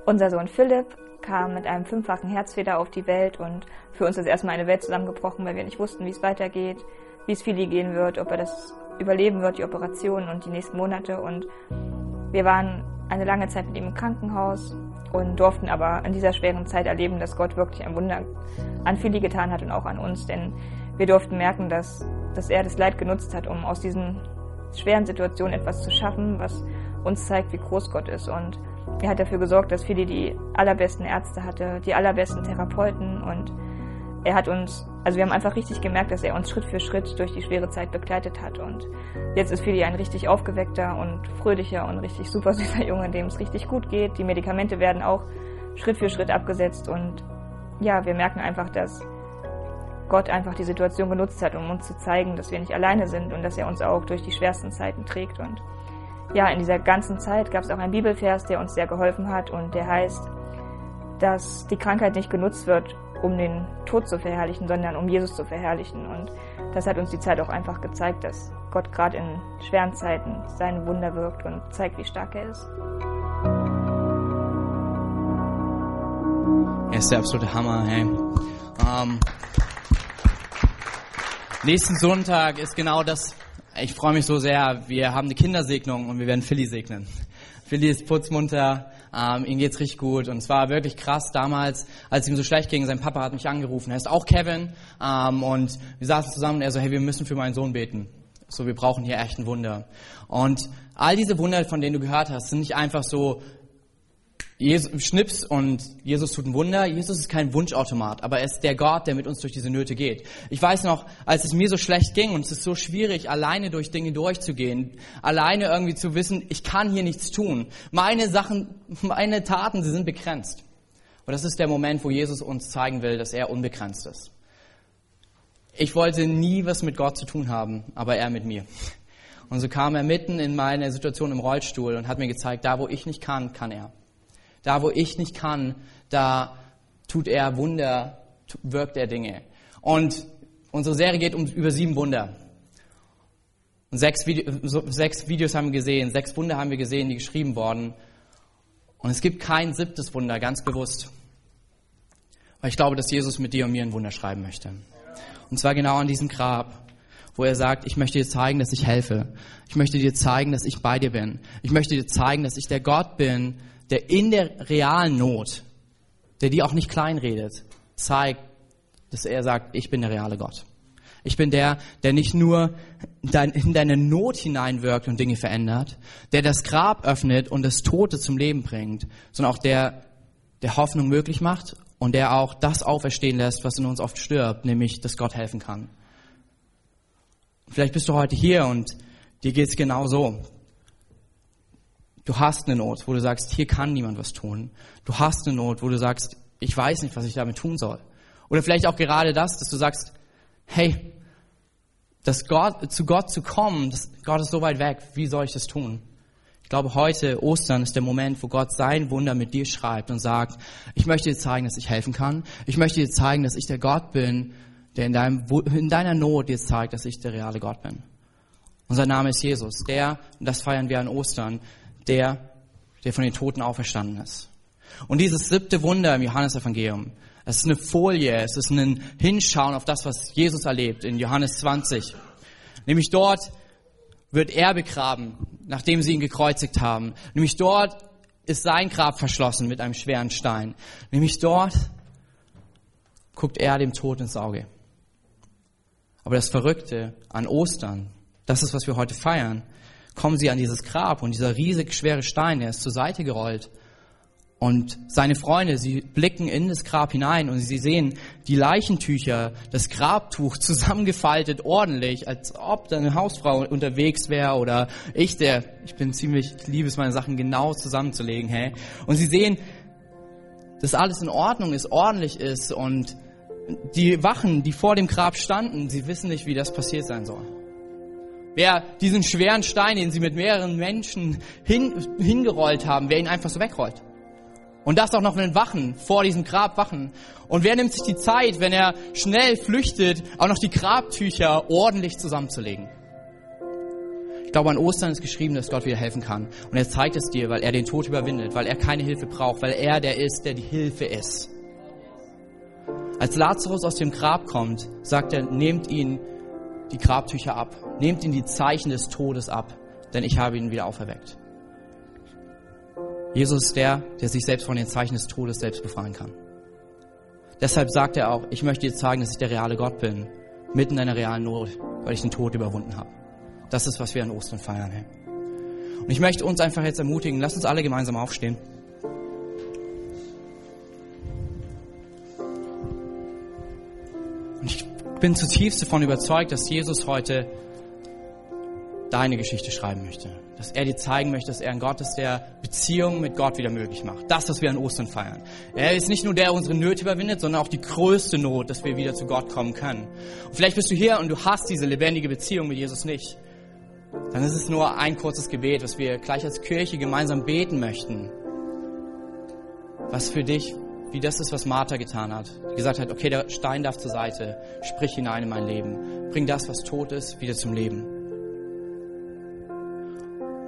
G: Unser Sohn Philipp kam mit einem fünffachen Herzfehler auf die Welt und für uns ist erstmal eine Welt zusammengebrochen, weil wir nicht wussten, wie es weitergeht, wie es Philly gehen wird, ob er das überleben wird, die Operation und die nächsten Monate. Und wir waren eine lange Zeit mit ihm im Krankenhaus und durften aber in dieser schweren Zeit erleben, dass Gott wirklich ein Wunder an Philly getan hat und auch an uns, denn wir durften merken, dass, dass er das Leid genutzt hat, um aus diesen schweren Situationen etwas zu schaffen, was uns zeigt, wie groß Gott ist. Und er hat dafür gesorgt, dass Philly die allerbesten Ärzte hatte, die allerbesten Therapeuten und er hat uns, also wir haben einfach richtig gemerkt, dass er uns Schritt für Schritt durch die schwere Zeit begleitet hat. Und jetzt ist Fili ein richtig aufgeweckter und fröhlicher und richtig super süßer Junge, dem es richtig gut geht. Die Medikamente werden auch Schritt für Schritt abgesetzt. Und ja, wir merken einfach, dass Gott einfach die Situation genutzt hat, um uns zu zeigen, dass wir nicht alleine sind und dass er uns auch durch die schwersten Zeiten trägt. Und ja, in dieser ganzen Zeit gab es auch einen Bibelvers, der uns sehr geholfen hat und der heißt, dass die Krankheit nicht genutzt wird, um den Tod zu verherrlichen, sondern um Jesus zu verherrlichen. Und das hat uns die Zeit auch einfach gezeigt, dass Gott gerade in schweren Zeiten seine Wunder wirkt und zeigt, wie stark er ist.
A: Er ist der absolute Hammer, hey. Ähm, nächsten Sonntag ist genau das. Ich freue mich so sehr. Wir haben eine Kindersegnung und wir werden Philly segnen. Philly ist putzmunter, ähm, ihm geht's richtig gut. Und es war wirklich krass damals, als ihm so schlecht ging. Sein Papa hat mich angerufen. Er ist auch Kevin. Ähm, und wir saßen zusammen und er so, hey, wir müssen für meinen Sohn beten. So, wir brauchen hier echt ein Wunder. Und all diese Wunder, von denen du gehört hast, sind nicht einfach so Jesus, Schnips und Jesus tut ein Wunder. Jesus ist kein Wunschautomat, aber er ist der Gott, der mit uns durch diese Nöte geht. Ich weiß noch, als es mir so schlecht ging und es ist so schwierig, alleine durch Dinge durchzugehen, alleine irgendwie zu wissen, ich kann hier nichts tun. Meine Sachen, meine Taten, sie sind begrenzt. Und das ist der Moment, wo Jesus uns zeigen will, dass er unbegrenzt ist. Ich wollte nie was mit Gott zu tun haben, aber er mit mir. Und so kam er mitten in meine Situation im Rollstuhl und hat mir gezeigt, da wo ich nicht kann, kann er. Da, wo ich nicht kann, da tut er Wunder, wirkt er Dinge. Und unsere Serie geht um über sieben Wunder. Und sechs, Video, sechs Videos haben wir gesehen, sechs Wunder haben wir gesehen, die geschrieben wurden. Und es gibt kein siebtes Wunder, ganz bewusst. Weil ich glaube, dass Jesus mit dir und mir ein Wunder schreiben möchte. Und zwar genau an diesem Grab, wo er sagt, ich möchte dir zeigen, dass ich helfe. Ich möchte dir zeigen, dass ich bei dir bin. Ich möchte dir zeigen, dass ich der Gott bin, der in der realen Not, der die auch nicht kleinredet, zeigt, dass er sagt, ich bin der reale Gott. Ich bin der, der nicht nur in deine Not hineinwirkt und Dinge verändert, der das Grab öffnet und das Tote zum Leben bringt, sondern auch der, der Hoffnung möglich macht und der auch das auferstehen lässt, was in uns oft stirbt, nämlich, dass Gott helfen kann. Vielleicht bist du heute hier und dir geht's genau so. Du hast eine Not, wo du sagst, hier kann niemand was tun. Du hast eine Not, wo du sagst, ich weiß nicht, was ich damit tun soll. Oder vielleicht auch gerade das, dass du sagst, hey, dass Gott, zu Gott zu kommen, das, Gott ist so weit weg, wie soll ich das tun? Ich glaube, heute, Ostern, ist der Moment, wo Gott sein Wunder mit dir schreibt und sagt, ich möchte dir zeigen, dass ich helfen kann. Ich möchte dir zeigen, dass ich der Gott bin, der in, deinem, in deiner Not dir zeigt, dass ich der reale Gott bin. Unser Name ist Jesus, der, und das feiern wir an Ostern, der, der von den Toten auferstanden ist. Und dieses siebte Wunder im Johannesevangelium, es ist eine Folie, es ist ein Hinschauen auf das, was Jesus erlebt in Johannes 20. Nämlich dort wird er begraben, nachdem sie ihn gekreuzigt haben. Nämlich dort ist sein Grab verschlossen mit einem schweren Stein. Nämlich dort guckt er dem Tod ins Auge. Aber das Verrückte an Ostern, das ist, was wir heute feiern, kommen sie an dieses Grab und dieser riesig schwere Stein, der ist zur Seite gerollt. Und seine Freunde, sie blicken in das Grab hinein und sie sehen die Leichentücher, das Grabtuch zusammengefaltet ordentlich, als ob da eine Hausfrau unterwegs wäre oder ich, der, ich bin ziemlich, ich liebe es, meine Sachen genau zusammenzulegen, hey. Und sie sehen, dass alles in Ordnung ist, ordentlich ist und die Wachen, die vor dem Grab standen, sie wissen nicht, wie das passiert sein soll. Wer diesen schweren Stein, den sie mit mehreren Menschen hin, hingerollt haben, wer ihn einfach so wegrollt. Und das auch noch mit den Wachen, vor diesem Grab wachen. Und wer nimmt sich die Zeit, wenn er schnell flüchtet, auch noch die Grabtücher ordentlich zusammenzulegen? Ich glaube, an Ostern ist geschrieben, dass Gott wieder helfen kann. Und er zeigt es dir, weil er den Tod überwindet, weil er keine Hilfe braucht, weil er der ist, der die Hilfe ist. Als Lazarus aus dem Grab kommt, sagt er, nehmt ihn die Grabtücher ab, nehmt ihn die Zeichen des Todes ab, denn ich habe ihn wieder auferweckt. Jesus ist der, der sich selbst von den Zeichen des Todes selbst befreien kann. Deshalb sagt er auch, ich möchte dir zeigen, dass ich der reale Gott bin, mitten in einer realen Not, weil ich den Tod überwunden habe. Das ist, was wir an Ostern feiern. Hey. Und ich möchte uns einfach jetzt ermutigen, lasst uns alle gemeinsam aufstehen. Und ich bin zutiefst davon überzeugt, dass Jesus heute deine Geschichte schreiben möchte. Dass er dir zeigen möchte, dass er ein Gott ist, der Beziehungen mit Gott wieder möglich macht. Das, was wir an Ostern feiern. Er ist nicht nur der, der unsere Nöte überwindet, sondern auch die größte Not, dass wir wieder zu Gott kommen können. Und vielleicht bist du hier und du hast diese lebendige Beziehung mit Jesus nicht. Dann ist es nur ein kurzes Gebet, was wir gleich als Kirche gemeinsam beten möchten. Was für dich, wie das ist, was Martha getan hat. Die gesagt hat, okay, der Stein darf zur Seite, sprich hinein in mein Leben. Bring das, was tot ist, wieder zum Leben.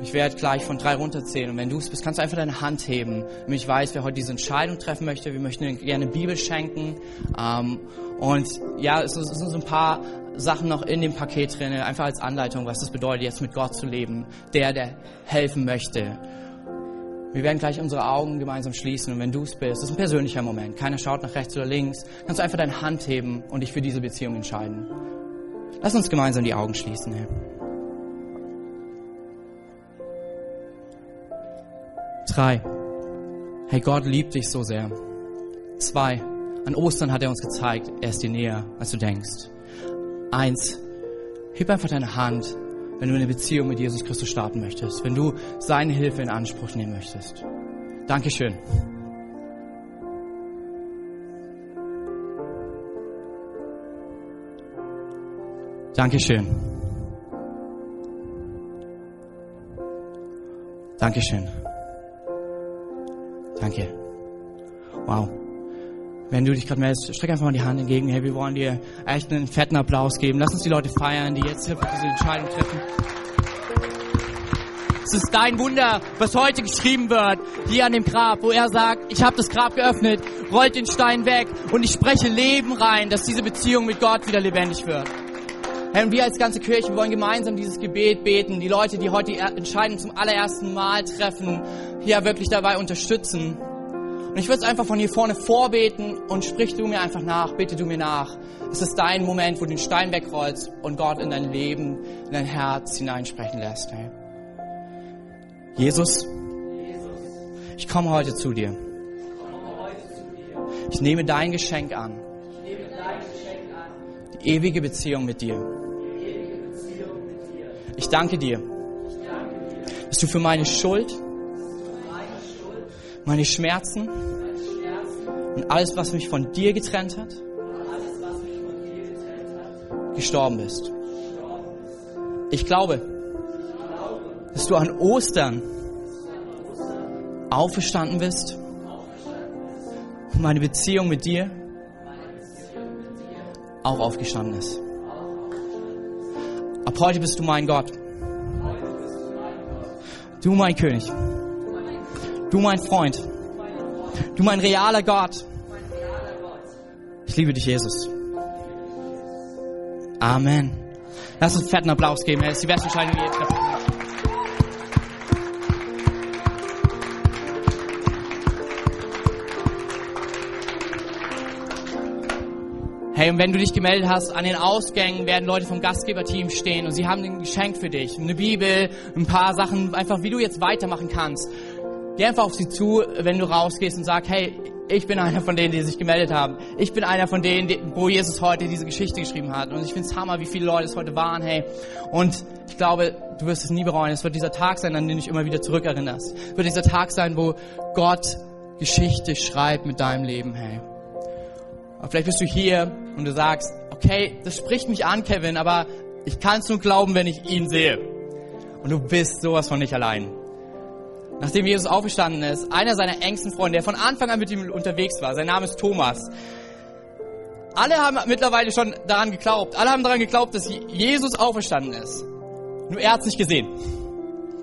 A: Ich werde gleich von drei runterzählen und wenn du es bist, kannst du einfach deine Hand heben. Und ich weiß, wer heute diese Entscheidung treffen möchte, wir möchten gerne Bibel schenken. Ähm, und ja, es sind so ein paar Sachen noch in dem Paket drin, einfach als Anleitung, was das bedeutet, jetzt mit Gott zu leben. Der, der helfen möchte. Wir werden gleich unsere Augen gemeinsam schließen und wenn du es bist, das ist ein persönlicher Moment. Keiner schaut nach rechts oder links. Kannst du einfach deine Hand heben und dich für diese Beziehung entscheiden. Lass uns gemeinsam die Augen schließen. Drei. Hey, Gott liebt dich so sehr. Zwei. An Ostern hat er uns gezeigt, er ist dir näher, als du denkst. Eins. Heb einfach deine Hand, wenn du eine Beziehung mit Jesus Christus starten möchtest, wenn du seine Hilfe in Anspruch nehmen möchtest. Dankeschön. Dankeschön. Dankeschön. Danke. Wow. Wenn du dich gerade meldest, streck einfach mal die Hand entgegen. Hey, wir wollen dir echt einen fetten Applaus geben. Lass uns die Leute feiern, die jetzt diese Entscheidung treffen. Es ist dein Wunder, was heute geschrieben wird, hier an dem Grab, wo er sagt, ich habe das Grab geöffnet, rollt den Stein weg und ich spreche Leben rein, dass diese Beziehung mit Gott wieder lebendig wird. Herr, und wir als ganze Kirche wollen gemeinsam dieses Gebet beten, die Leute, die heute die Entscheidung zum allerersten Mal treffen, hier wirklich dabei unterstützen. Und ich würde es einfach von hier vorne vorbeten und sprich du mir einfach nach, bitte du mir nach. Es ist dein Moment, wo du den Stein wegrollst und Gott in dein Leben, in dein Herz hineinsprechen lässt. Hey. Jesus, ich komme heute zu dir. Ich nehme dein Geschenk an. Die ewige Beziehung mit dir. Ich danke dir, dass du für meine Schuld, meine Schmerzen und alles, was mich von dir getrennt hat, gestorben bist. Ich glaube, dass du an Ostern auferstanden bist und meine Beziehung mit dir auch aufgestanden ist. Ab heute bist du mein Gott. Du mein König. Du mein Freund. Du mein realer Gott. Ich liebe dich, Jesus. Amen. Lass uns einen fetten Applaus geben. Er ist die beste Entscheidung, die ihr treffen Hey, und wenn du dich gemeldet hast, an den Ausgängen werden Leute vom Gastgeberteam stehen und sie haben ein Geschenk für dich. Eine Bibel, ein paar Sachen, einfach wie du jetzt weitermachen kannst. Geh einfach auf sie zu, wenn du rausgehst und sag, hey, ich bin einer von denen, die sich gemeldet haben. Ich bin einer von denen, die, wo Jesus heute diese Geschichte geschrieben hat. Und ich finde es Hammer, wie viele Leute es heute waren, hey. Und ich glaube, du wirst es nie bereuen. Es wird dieser Tag sein, an den du dich immer wieder zurückerinnerst. Es wird dieser Tag sein, wo Gott Geschichte schreibt mit deinem Leben, hey. Aber vielleicht bist du hier und du sagst, okay, das spricht mich an, Kevin, aber ich kann es nur glauben, wenn ich ihn sehe. Und du bist sowas von nicht allein. Nachdem Jesus auferstanden ist, einer seiner engsten Freunde, der von Anfang an mit ihm unterwegs war, sein Name ist Thomas. Alle haben mittlerweile schon daran geglaubt. Alle haben daran geglaubt, dass Jesus auferstanden ist. Nur er hat es nicht gesehen.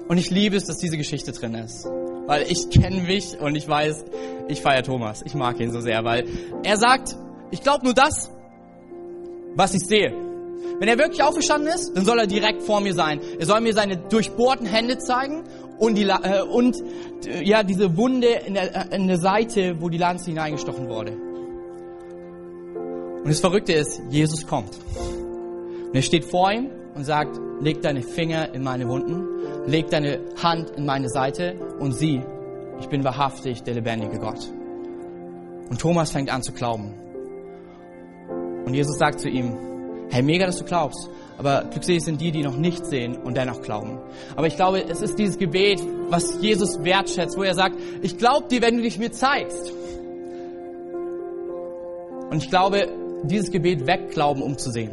A: Und ich liebe es, dass diese Geschichte drin ist. Weil ich kenne mich und ich weiß, ich feiere Thomas. Ich mag ihn so sehr, weil er sagt, ich glaube nur das, was ich sehe. Wenn er wirklich auferstanden ist, dann soll er direkt vor mir sein. Er soll mir seine durchbohrten Hände zeigen und, die, äh, und äh, ja, diese Wunde in der, äh, in der Seite, wo die Lanze hineingestochen wurde. Und das Verrückte ist, Jesus kommt. Und er steht vor ihm und sagt, leg deine Finger in meine Wunden, leg deine Hand in meine Seite und sieh, ich bin wahrhaftig der lebendige Gott. Und Thomas fängt an zu glauben. Und Jesus sagt zu ihm, hey, mega, dass du glaubst. Aber glückselig sind die, die noch nicht sehen und dennoch glauben. Aber ich glaube, es ist dieses Gebet, was Jesus wertschätzt, wo er sagt, ich glaube dir, wenn du dich mir zeigst. Und ich glaube, dieses Gebet wegglauben, um zu sehen.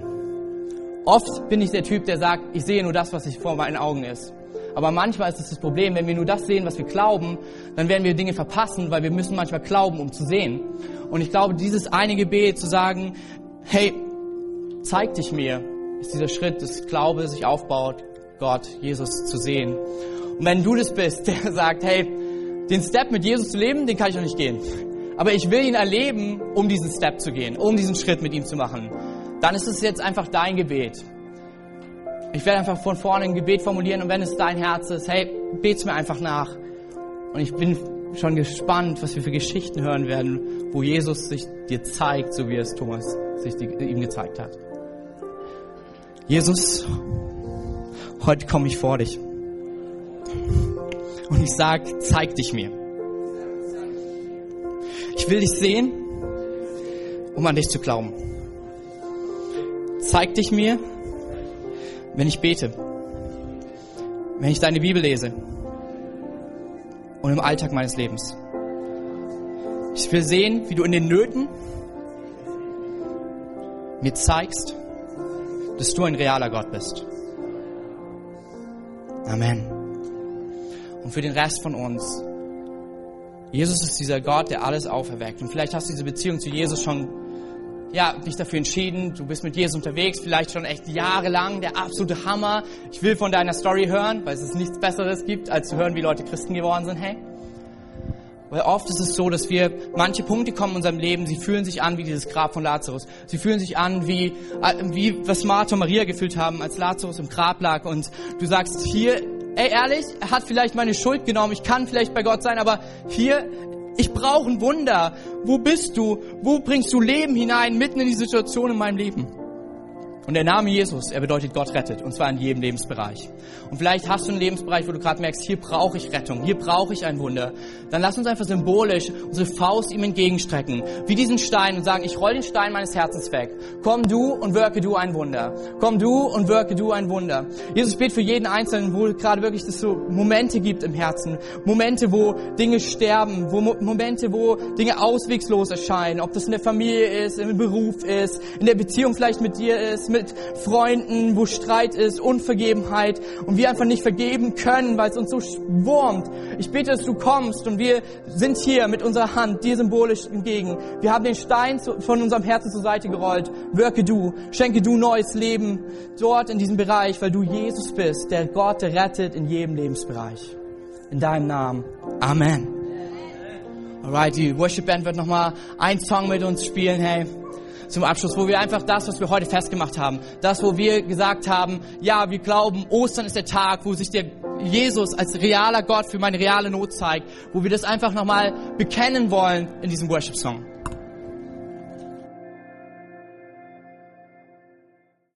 A: Oft bin ich der Typ, der sagt, ich sehe nur das, was sich vor meinen Augen ist. Aber manchmal ist es das Problem, wenn wir nur das sehen, was wir glauben, dann werden wir Dinge verpassen, weil wir müssen manchmal glauben, um zu sehen. Und ich glaube, dieses eine Gebet zu sagen, hey, zeig dich mir, ist dieser Schritt des Glaubens sich aufbaut, Gott, Jesus zu sehen. Und wenn du das bist, der sagt, hey, den Step mit Jesus zu leben, den kann ich noch nicht gehen. Aber ich will ihn erleben, um diesen Step zu gehen, um diesen Schritt mit ihm zu machen. Dann ist es jetzt einfach dein Gebet. Ich werde einfach von vorne ein Gebet formulieren und wenn es dein Herz ist, hey, bet's mir einfach nach. Und ich bin schon gespannt, was wir für Geschichten hören werden, wo Jesus sich dir zeigt, so wie es Thomas sich ihm gezeigt hat. Jesus, heute komme ich vor dich. Und ich sage, zeig dich mir. Ich will dich sehen, um an dich zu glauben. Zeig dich mir, wenn ich bete, wenn ich deine Bibel lese und im Alltag meines Lebens. Ich will sehen, wie du in den Nöten mir zeigst, dass du ein realer Gott bist. Amen. Und für den Rest von uns, Jesus ist dieser Gott, der alles auferweckt. Und vielleicht hast du diese Beziehung zu Jesus schon, ja, dich dafür entschieden. Du bist mit Jesus unterwegs, vielleicht schon echt jahrelang, der absolute Hammer. Ich will von deiner Story hören, weil es nichts Besseres gibt, als zu hören, wie Leute Christen geworden sind. Hey, weil oft ist es so, dass wir, manche Punkte kommen in unserem Leben, sie fühlen sich an wie dieses Grab von Lazarus. Sie fühlen sich an wie, äh, wie was Martha und Maria gefühlt haben, als Lazarus im Grab lag. Und du sagst hier, ey ehrlich, er hat vielleicht meine Schuld genommen, ich kann vielleicht bei Gott sein, aber hier, ich brauche ein Wunder. Wo bist du? Wo bringst du Leben hinein, mitten in die Situation in meinem Leben? Und der Name Jesus, er bedeutet Gott rettet, und zwar in jedem Lebensbereich. Und vielleicht hast du einen Lebensbereich, wo du gerade merkst, hier brauche ich Rettung, hier brauche ich ein Wunder. Dann lass uns einfach symbolisch unsere Faust ihm entgegenstrecken, wie diesen Stein und sagen, ich roll den Stein meines Herzens weg. Komm du und wirke du ein Wunder. Komm du und wirke du ein Wunder. Jesus bet für jeden Einzelnen, wo gerade wirklich es so Momente gibt im Herzen. Momente, wo Dinge sterben, wo Momente, wo Dinge auswegslos erscheinen. Ob das in der Familie ist, im Beruf ist, in der Beziehung vielleicht mit dir ist, mit Freunden, wo Streit ist, Unvergebenheit und wir einfach nicht vergeben können, weil es uns so wurmt. Ich bete, dass du kommst und wir sind hier mit unserer Hand dir symbolisch entgegen. Wir haben den Stein von unserem Herzen zur Seite gerollt. Wirke du, schenke du neues Leben dort in diesem Bereich, weil du Jesus bist, der Gott, der rettet in jedem Lebensbereich. In deinem Namen. Amen. Alright, die Worship Band wird nochmal ein Song mit uns spielen, hey zum Abschluss, wo wir einfach das, was wir heute festgemacht haben, das, wo wir gesagt haben, ja, wir glauben, Ostern ist der Tag, wo sich der Jesus als realer Gott für meine reale Not zeigt, wo wir das einfach nochmal bekennen wollen in diesem Worship-Song.